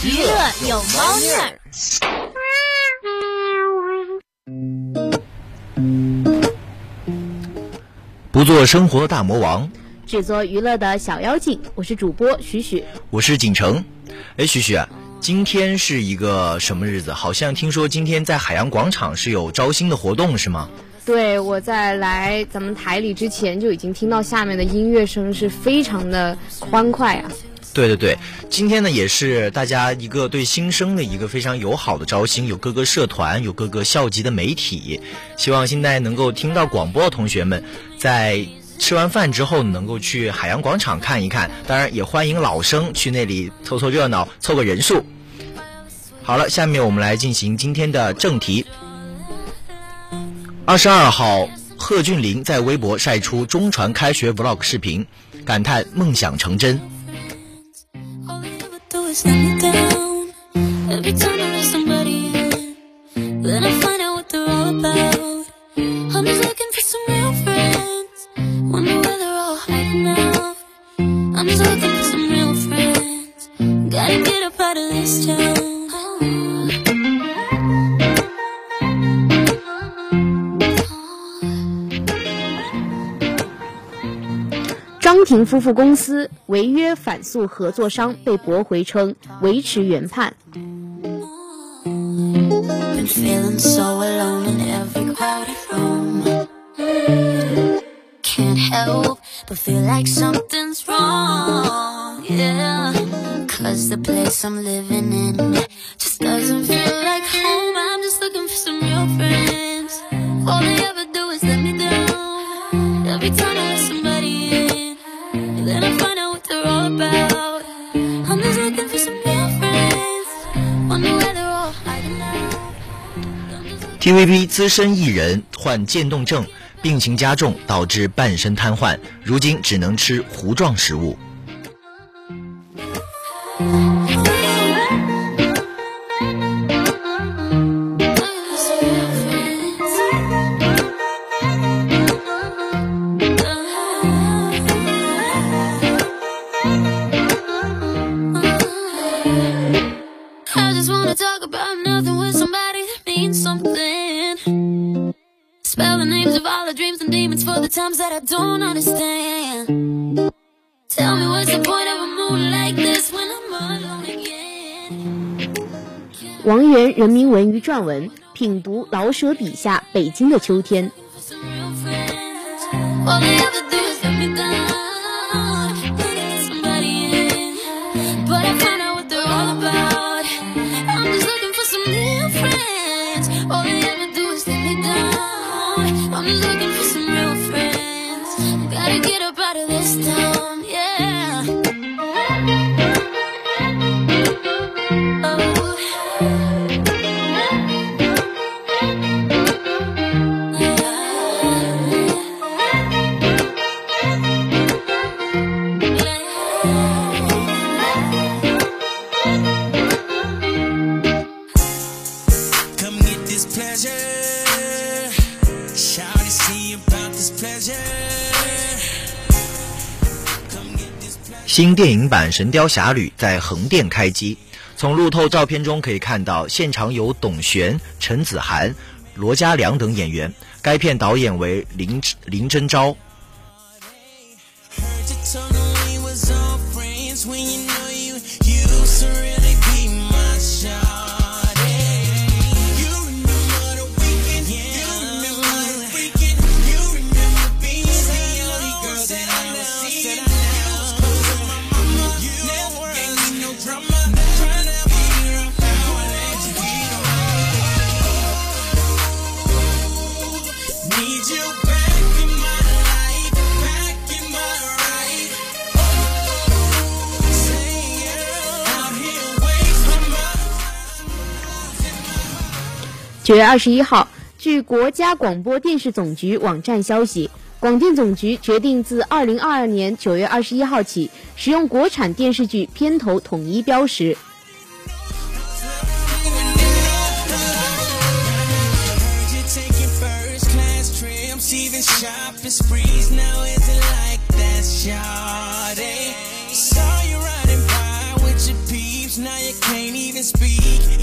娱乐有猫腻儿。不做生活大魔王，只做娱乐的小妖精。我是主播许许，我是锦城。哎，许许啊，今天是一个什么日子？好像听说今天在海洋广场是有招新的活动，是吗？对，我在来咱们台里之前就已经听到下面的音乐声，是非常的欢快啊。对对对，今天呢也是大家一个对新生的一个非常友好的招新，有各个社团，有各个校级的媒体，希望现在能够听到广播的同学们，在吃完饭之后能够去海洋广场看一看，当然也欢迎老生去那里凑凑热闹，凑个人数。好了，下面我们来进行今天的正题。二十二号，贺峻霖在微博晒出中传开学 vlog 视频，感叹梦想成真。张庭夫妇公司违约反诉合作商被驳回，称维持原判。TVB 资深艺人患渐冻症，病情加重，导致半身瘫痪，如今只能吃糊状食物。王源人民文娱撰文，品读老舍笔下北京的秋天。新电影版《神雕侠侣》在横店开机。从路透照片中可以看到，现场有董璇、陈子涵、罗嘉良等演员。该片导演为林林真昭。九月二十一号，据国家广播电视总局网站消息，广电总局决定自二零二二年九月二十一号起，使用国产电视剧片头统一标识。Saw you can't even speak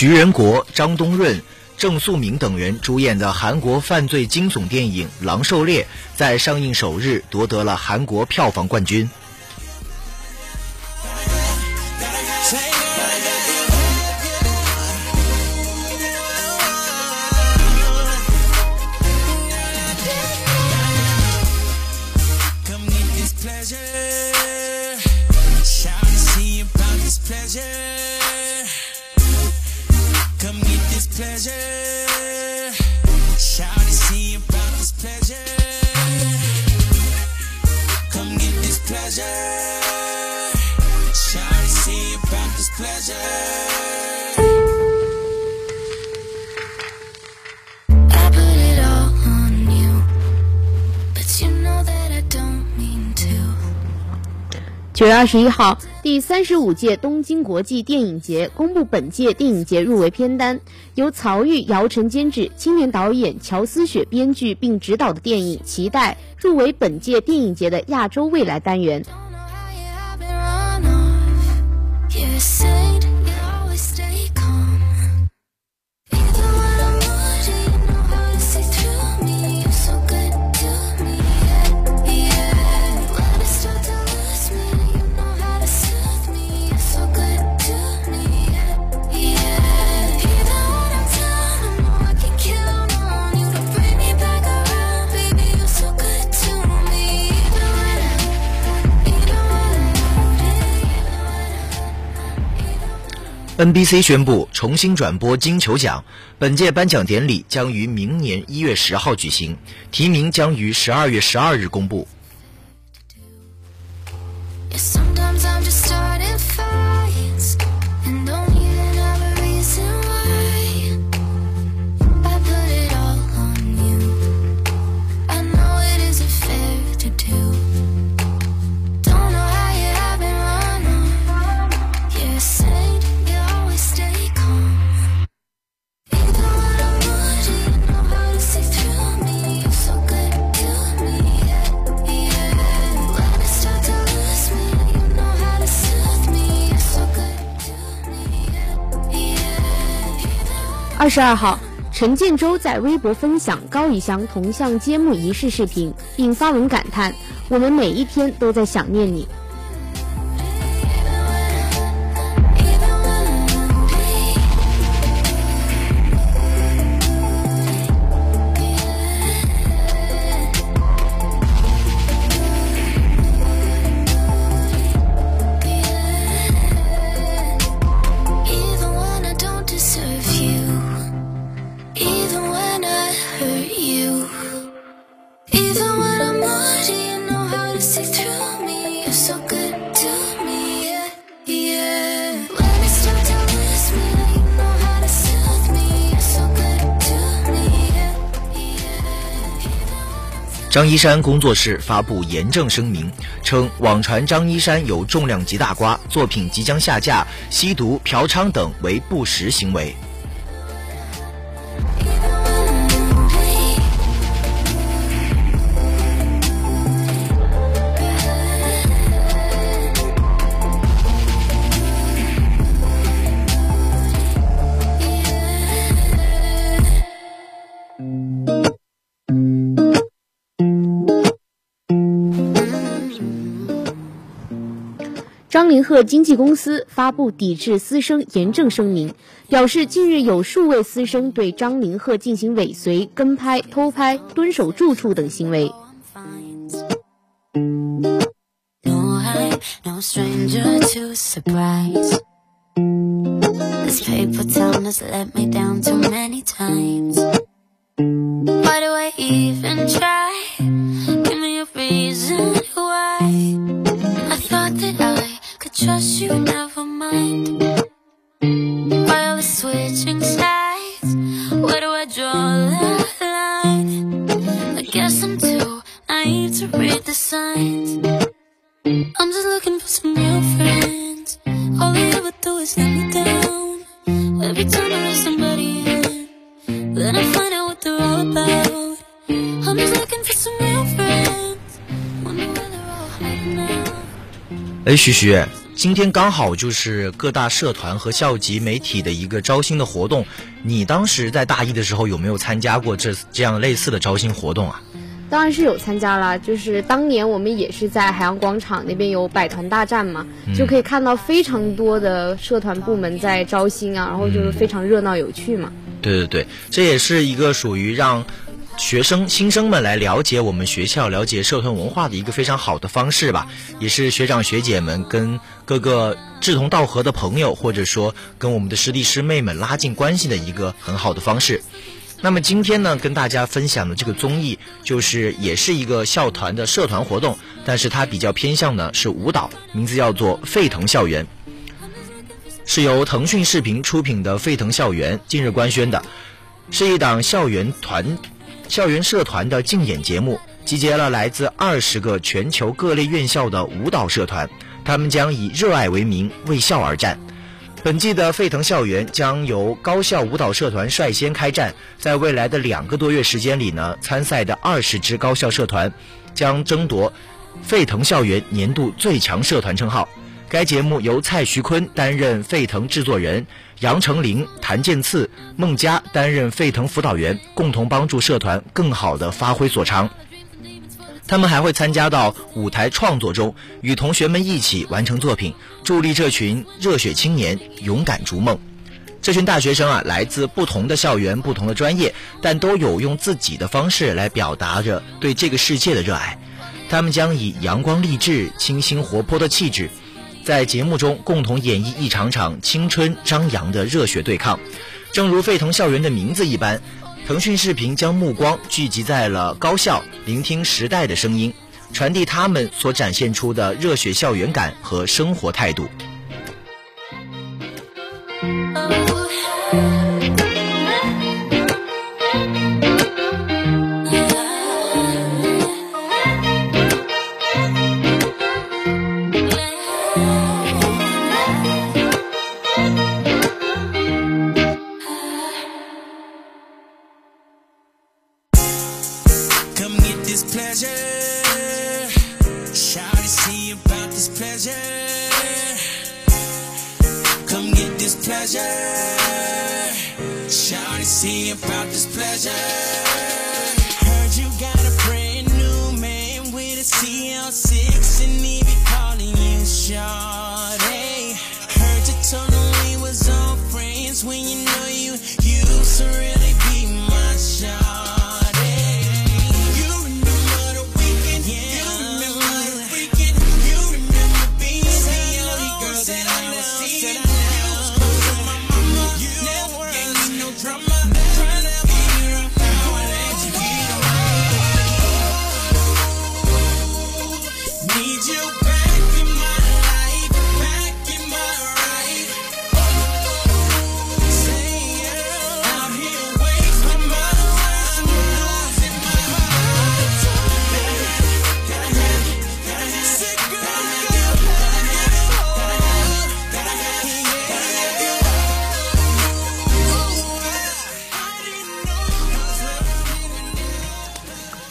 徐仁国、张东润、郑素明等人主演的韩国犯罪惊悚电影《狼狩猎》在上映首日夺得了韩国票房冠军。九月二十一号， 第三十五届东京国际电影节公布本届电影节入围片单，由曹郁、姚晨监制，青年导演乔思雪编剧并执导的电影《期待》入围本届电影节的亚洲未来单元。NBC 宣布重新转播金球奖，本届颁奖典礼将于明年一月十号举行，提名将于十二月十二日公布。十二号，陈建州在微博分享高以翔铜像揭幕仪式视频，并发文感叹：“我们每一天都在想念你。”张一山工作室发布严正声明，称网传张一山有重量级大瓜，作品即将下架，吸毒、嫖娼等为不实行为。张凌赫经纪公司发布抵制私生严正声明，表示近日有数位私生对张凌赫进行尾随、跟拍、偷拍、蹲守住处等行为。cause you never mind. While we're switching sides Where do I draw the line? I guess I'm too naive to read the signs. I'm just looking for some real friends. All they ever do is let me down. Every time I let somebody in Then I find out what they're all about. I'm just looking for some real friends. Wonder where they're all hiding now 哎，徐徐，今天刚好就是各大社团和校级媒体的一个招新的活动。你当时在大一的时候有没有参加过这这样类似的招新活动啊？当然是有参加了，就是当年我们也是在海洋广场那边有百团大战嘛，就可以看到非常多的社团部门在招新啊，然后就是非常热闹有趣嘛。对对对，这也是一个属于让学生新生们来了解我们学校、了解社团文化的一个非常好的方式吧，也是学长学姐们跟各个志同道合的朋友，或者说跟我们的师弟师妹们拉近关系的一个很好的方式。那么今天呢，跟大家分享的这个综艺，就是也是一个校团的社团活动，但是它比较偏向呢是舞蹈，名字叫做《沸腾校园》，是由腾讯视频出品的《沸腾校园》近日官宣的，是一档校园团、校园社团的竞演节目，集结了来自二十个全球各类院校的舞蹈社团，他们将以热爱为名，为校而战。本季的沸腾校园将由高校舞蹈社团率先开战，在未来的两个多月时间里呢，参赛的二十支高校社团将争夺沸腾校园年度最强社团称号。该节目由蔡徐坤担任沸腾制作人，杨丞琳、谭健次、孟佳担任沸腾辅导员，共同帮助社团更好地发挥所长。他们还会参加到舞台创作中，与同学们一起完成作品，助力这群热血青年勇敢逐梦。这群大学生啊，来自不同的校园、不同的专业，但都有用自己的方式来表达着对这个世界的热爱。他们将以阳光励志、清新活泼的气质，在节目中共同演绎一场场青春张扬的热血对抗。正如沸腾校园的名字一般。腾讯视频将目光聚集在了高校，聆听时代的声音，传递他们所展现出的热血校园感和生活态度。Come get this pleasure. Shout see about this pleasure. Come get this pleasure. Shout see about this pleasure. Heard you got a brand new man with a CL6 and he be calling you Shawty. Heard you told him we was all friends when you know you used to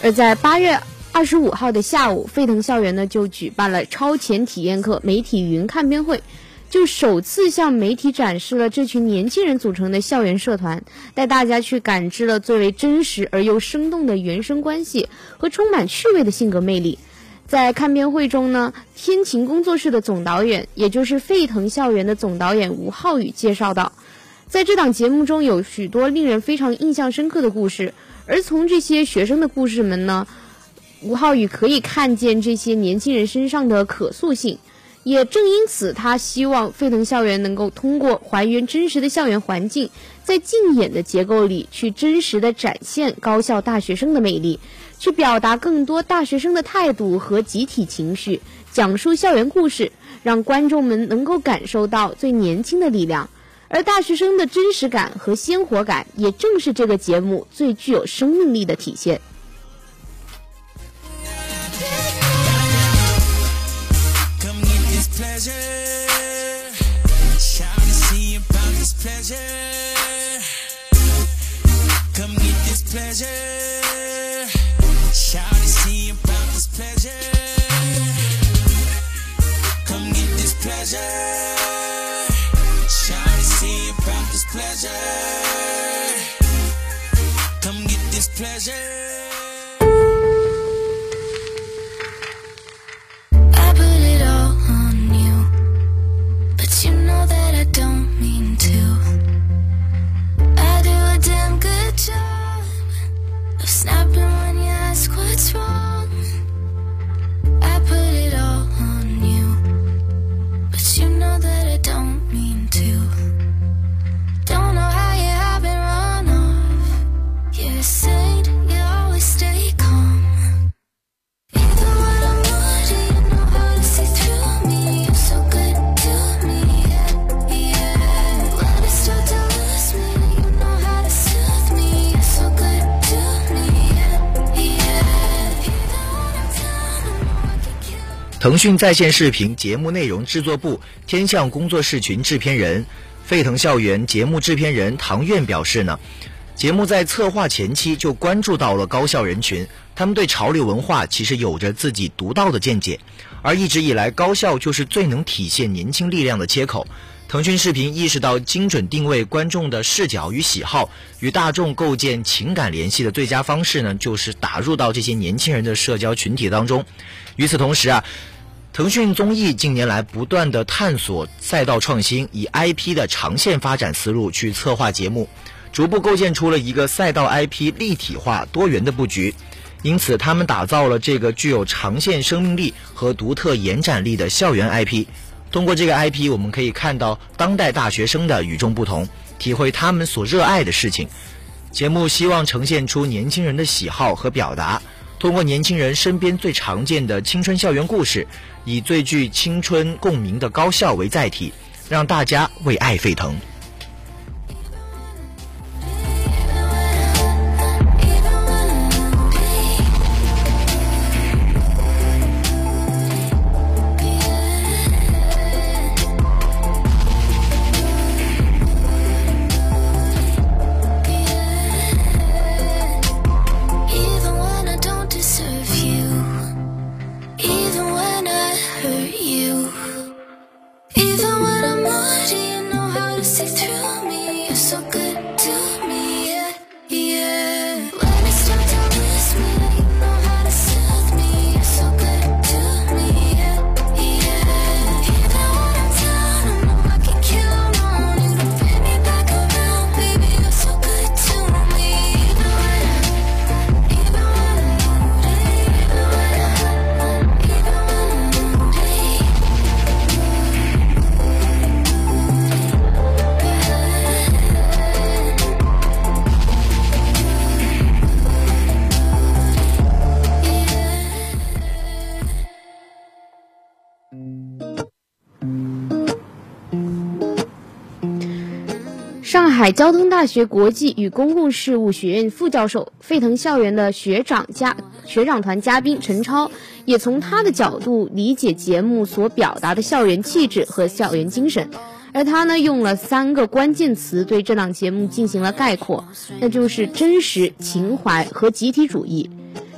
而在八月二十五号的下午，沸腾校园呢就举办了超前体验课媒体云看片会，就首次向媒体展示了这群年轻人组成的校园社团，带大家去感知了最为真实而又生动的原生关系和充满趣味的性格魅力。在看片会中呢，天晴工作室的总导演，也就是沸腾校园的总导演吴浩宇介绍到，在这档节目中有许多令人非常印象深刻的故事，而从这些学生的故事们呢，吴浩宇可以看见这些年轻人身上的可塑性。也正因此，他希望沸腾校园能够通过还原真实的校园环境，在竞演的结构里去真实的展现高校大学生的魅力，去表达更多大学生的态度和集体情绪，讲述校园故事，让观众们能够感受到最年轻的力量。而大学生的真实感和鲜活感，也正是这个节目最具有生命力的体现。pleasure. Shout to see about this pleasure. Come get this pleasure. 腾讯在线视频节目内容制作部天象工作室群制片人、沸腾校园节目制片人唐苑表示呢，节目在策划前期就关注到了高校人群，他们对潮流文化其实有着自己独到的见解，而一直以来高校就是最能体现年轻力量的切口。腾讯视频意识到精准定位观众的视角与喜好，与大众构建情感联系的最佳方式呢，就是打入到这些年轻人的社交群体当中。与此同时啊，腾讯综艺近年来不断的探索赛道创新，以 IP 的长线发展思路去策划节目，逐步构建出了一个赛道 IP 立体化多元的布局。因此，他们打造了这个具有长线生命力和独特延展力的校园 IP。通过这个 IP，我们可以看到当代大学生的与众不同，体会他们所热爱的事情。节目希望呈现出年轻人的喜好和表达，通过年轻人身边最常见的青春校园故事，以最具青春共鸣的高校为载体，让大家为爱沸腾。交通大学国际与公共事务学院副教授、沸腾校园的学长嘉学长团嘉宾陈超，也从他的角度理解节目所表达的校园气质和校园精神。而他呢，用了三个关键词对这档节目进行了概括，那就是真实、情怀和集体主义。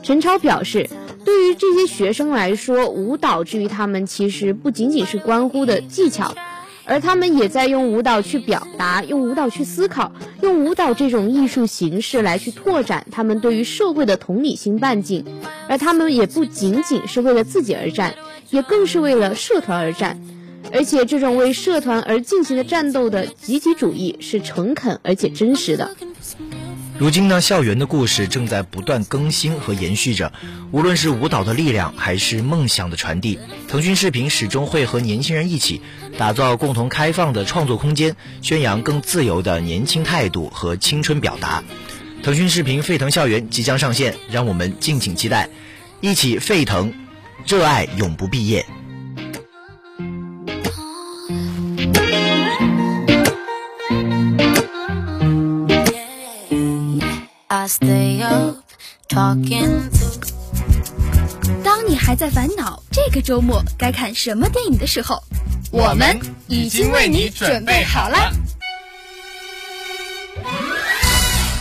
陈超表示，对于这些学生来说，舞蹈至于他们其实不仅仅是关乎的技巧，而他们也在用舞蹈去表达，用舞蹈去思考，用舞蹈这种艺术形式来去拓展他们对于社会的同理心半径，而他们也不仅仅是为了自己而战，也更是为了社团而战。而且，这种为社团而进行的战斗的集体主义是诚恳而且真实的。如今呢，校园的故事正在不断更新和延续着，无论是舞蹈的力量，还是梦想的传递，腾讯视频始终会和年轻人一起，打造共同开放的创作空间，宣扬更自由的年轻态度和青春表达。腾讯视频沸腾校园即将上线，让我们敬请期待，一起沸腾，热爱永不毕业。talking 当你还在烦恼这个周末该看什么电影的时候我们已经为你准备好了。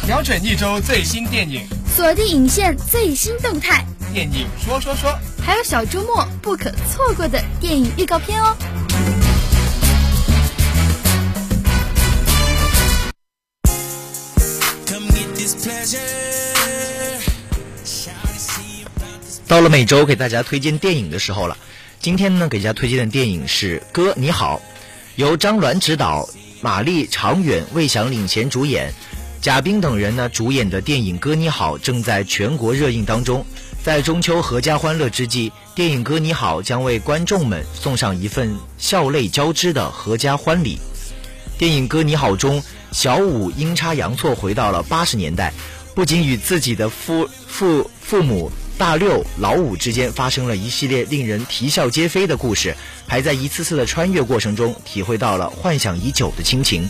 瞄准一周最新电影。锁定影线最新动态。电影说说说。还有小周末不可错过的电影预告片哦。到了每周给大家推荐电影的时候了。今天呢，给大家推荐的电影是《哥你好》，由张鸾执导，马丽、常远、魏翔领衔主演，贾冰等人呢主演的电影《哥你好》正在全国热映当中。在中秋阖家欢乐之际，电影《哥你好》将为观众们送上一份笑泪交织的阖家欢礼。电影《哥你好》中，小五阴差阳错回到了八十年代，不仅与自己的父父父母大六、老五之间发生了一系列令人啼笑皆非的故事，还在一次次的穿越过程中体会到了幻想已久的亲情。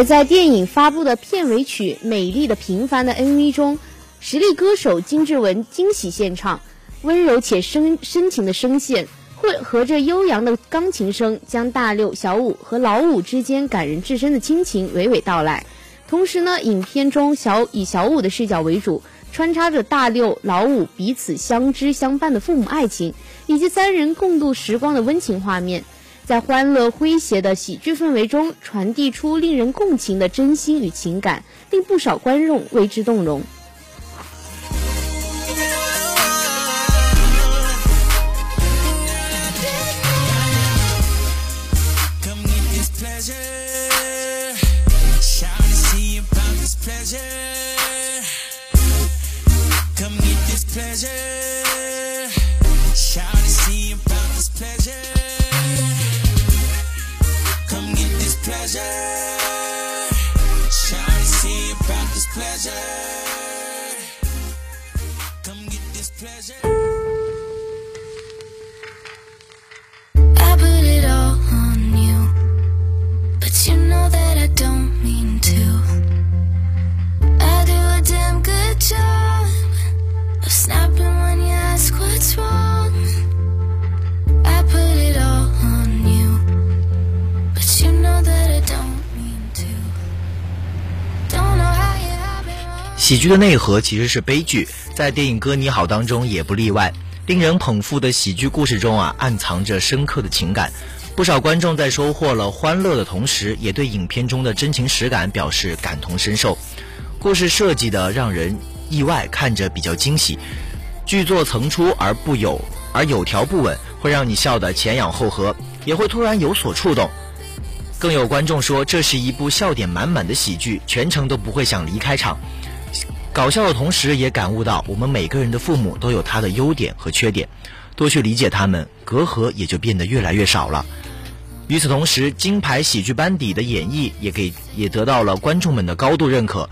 而在电影发布的片尾曲《美丽的平凡》的 MV 中，实力歌手金志文惊喜献唱，温柔且深深情的声线，混合着悠扬的钢琴声，将大六、小五和老五之间感人至深的亲情娓娓道来。同时呢，影片中小以小五的视角为主，穿插着大六、老五彼此相知相伴的父母爱情，以及三人共度时光的温情画面。在欢乐诙谐的喜剧氛围中，传递出令人共情的真心与情感，令不少观众为之动容。喜剧的内核其实是悲剧，在电影《哥你好》当中也不例外。令人捧腹的喜剧故事中啊，暗藏着深刻的情感。不少观众在收获了欢乐的同时，也对影片中的真情实感表示感同身受。故事设计的让人意外，看着比较惊喜。剧作层出而不有，而有条不紊，会让你笑得前仰后合，也会突然有所触动。更有观众说，这是一部笑点满满的喜剧，全程都不会想离开场。搞笑的同时，也感悟到我们每个人的父母都有他的优点和缺点，多去理解他们，隔阂也就变得越来越少了。与此同时，金牌喜剧班底的演绎也给也得到了观众们的高度认可。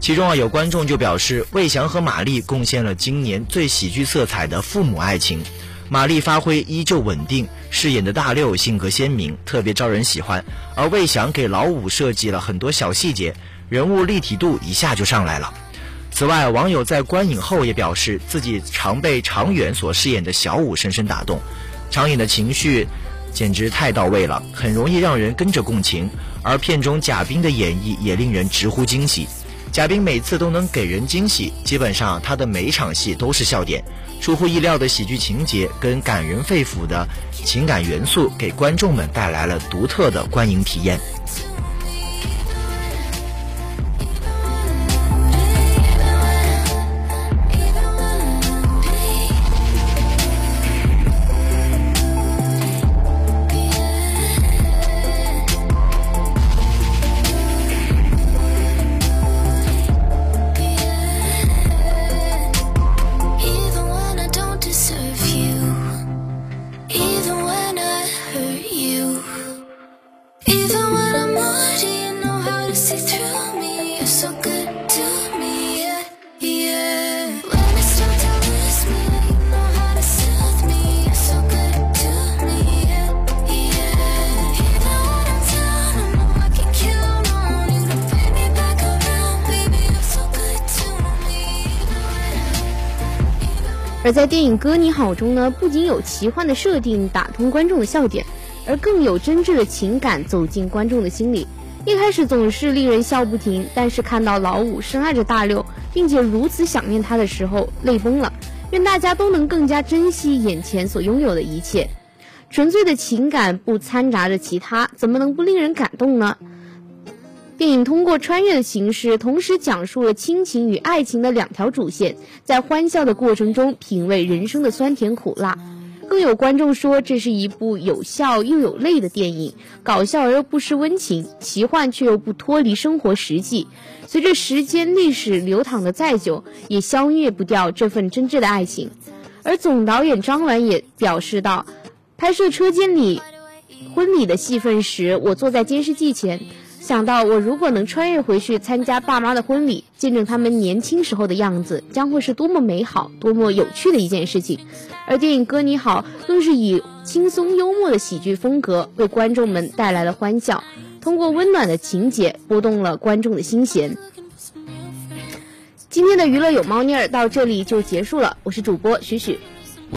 其中啊，有观众就表示，魏翔和马丽贡献了今年最喜剧色彩的父母爱情。马丽发挥依旧稳定，饰演的大六性格鲜明，特别招人喜欢；而魏翔给老五设计了很多小细节，人物立体度一下就上来了。此外，网友在观影后也表示，自己常被常远所饰演的小五深深打动，常远的情绪简直太到位了，很容易让人跟着共情。而片中贾冰的演绎也令人直呼惊喜，贾冰每次都能给人惊喜，基本上他的每一场戏都是笑点。出乎意料的喜剧情节跟感人肺腑的情感元素，给观众们带来了独特的观影体验。而在电影《哥你好》中呢，不仅有奇幻的设定打通观众的笑点，而更有真挚的情感走进观众的心里。一开始总是令人笑不停，但是看到老五深爱着大六，并且如此想念他的时候，泪崩了。愿大家都能更加珍惜眼前所拥有的一切。纯粹的情感不掺杂着其他，怎么能不令人感动呢？电影通过穿越的形式，同时讲述了亲情与爱情的两条主线，在欢笑的过程中品味人生的酸甜苦辣。更有观众说，这是一部有笑又有泪的电影，搞笑而又不失温情，奇幻却又不脱离生活实际。随着时间历史流淌的再久，也消灭不掉这份真挚的爱情。而总导演张兰也表示道：“拍摄车间里婚礼的戏份时，我坐在监视器前。”想到我如果能穿越回去参加爸妈的婚礼，见证他们年轻时候的样子，将会是多么美好、多么有趣的一件事情。而电影《哥你好》更是以轻松幽默的喜剧风格为观众们带来了欢笑，通过温暖的情节拨动了观众的心弦。今天的娱乐有猫腻儿到这里就结束了，我是主播许许。